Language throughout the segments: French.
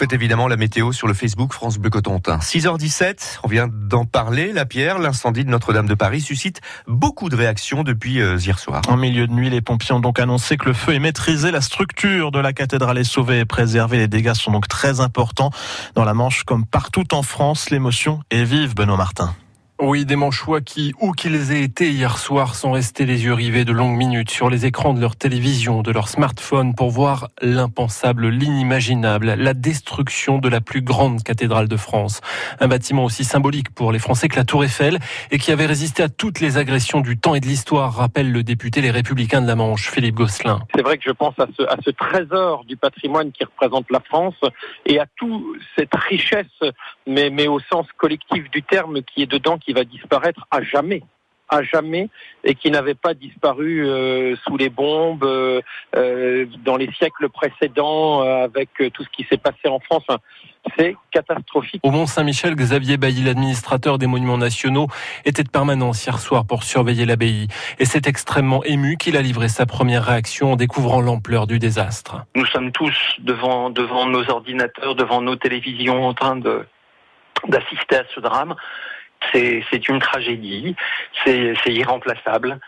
faites évidemment la météo sur le Facebook France Bleu Cotentin. 6h17, on vient d'en parler. La pierre, l'incendie de Notre-Dame de Paris suscite beaucoup de réactions depuis euh, hier soir. En milieu de nuit, les pompiers ont donc annoncé que le feu est maîtrisé. La structure de la cathédrale est sauvée et préservée. Les dégâts sont donc très importants. Dans la Manche, comme partout en France, l'émotion est vive, Benoît Martin. Oui, des manchois qui, où qu'ils aient été hier soir, sont restés les yeux rivés de longues minutes sur les écrans de leur télévision, de leur smartphone, pour voir l'impensable, l'inimaginable, la destruction de la plus grande cathédrale de France. Un bâtiment aussi symbolique pour les Français que la Tour Eiffel et qui avait résisté à toutes les agressions du temps et de l'histoire, rappelle le député Les Républicains de la Manche, Philippe Gosselin. C'est vrai que je pense à ce, trésor du patrimoine qui représente la France et à toute cette richesse, mais, au sens collectif du terme qui est dedans, va disparaître à jamais à jamais et qui n'avait pas disparu euh, sous les bombes euh, euh, dans les siècles précédents avec tout ce qui s'est passé en France. C'est catastrophique. Au Mont Saint-Michel, Xavier Bailly, l'administrateur des monuments nationaux, était de permanence hier soir pour surveiller l'abbaye. Et c'est extrêmement ému qu'il a livré sa première réaction en découvrant l'ampleur du désastre. Nous sommes tous devant, devant nos ordinateurs, devant nos télévisions en train de d'assister à ce drame c'est une tragédie, c'est irremplaçable,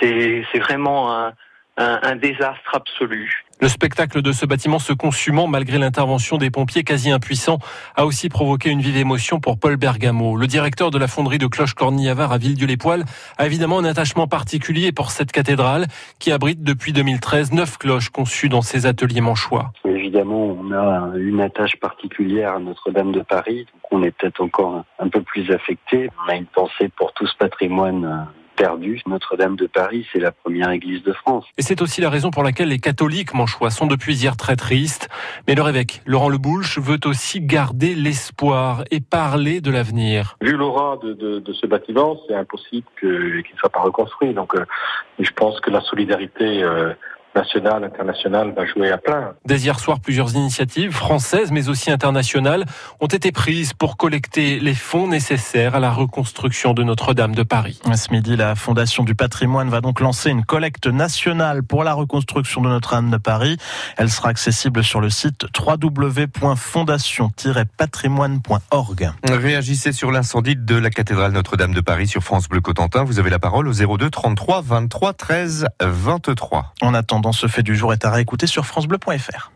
c'est vraiment un, un, un, désastre absolu. Le spectacle de ce bâtiment se consumant malgré l'intervention des pompiers quasi impuissants a aussi provoqué une vive émotion pour Paul Bergamo. Le directeur de la fonderie de cloche cornillava à Villedieu-les-Poils a évidemment un attachement particulier pour cette cathédrale qui abrite depuis 2013 neuf cloches conçues dans ses ateliers manchois. Évidemment, on a une attache particulière à Notre-Dame de Paris, donc on est peut-être encore un peu plus affecté. On a une pensée pour tout ce patrimoine perdu. Notre-Dame de Paris, c'est la première église de France. Et c'est aussi la raison pour laquelle les catholiques manchois sont depuis hier très tristes. Mais leur évêque, Laurent Leboulch, veut aussi garder l'espoir et parler de l'avenir. Vu l'aura de, de, de, ce bâtiment, c'est impossible qu'il ne soit pas reconstruit. Donc euh, je pense que la solidarité... Euh, national, international va jouer à plein. Dès hier soir, plusieurs initiatives françaises mais aussi internationales ont été prises pour collecter les fonds nécessaires à la reconstruction de Notre-Dame de Paris. Ce midi, la Fondation du patrimoine va donc lancer une collecte nationale pour la reconstruction de Notre-Dame de Paris. Elle sera accessible sur le site www.fondation-patrimoine.org. Réagissez sur l'incendie de la cathédrale Notre-Dame de Paris sur France Bleu Cotentin. Vous avez la parole au 02 33 23 13 23. En attendant, ce fait du jour est à réécouter sur FranceBleu.fr.